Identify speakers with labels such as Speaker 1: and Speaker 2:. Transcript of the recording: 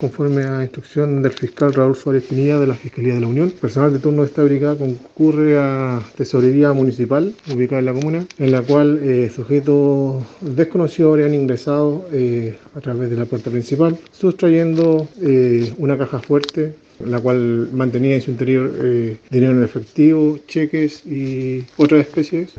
Speaker 1: Conforme a instrucción del fiscal Raúl Suárez Pinilla de la Fiscalía de la Unión, personal de turno de esta brigada concurre a tesorería municipal ubicada en la comuna, en la cual eh, sujetos desconocidos habrían ingresado eh, a través de la puerta principal, sustrayendo eh, una caja fuerte la cual mantenía en su interior eh, dinero en efectivo, cheques y otras especies.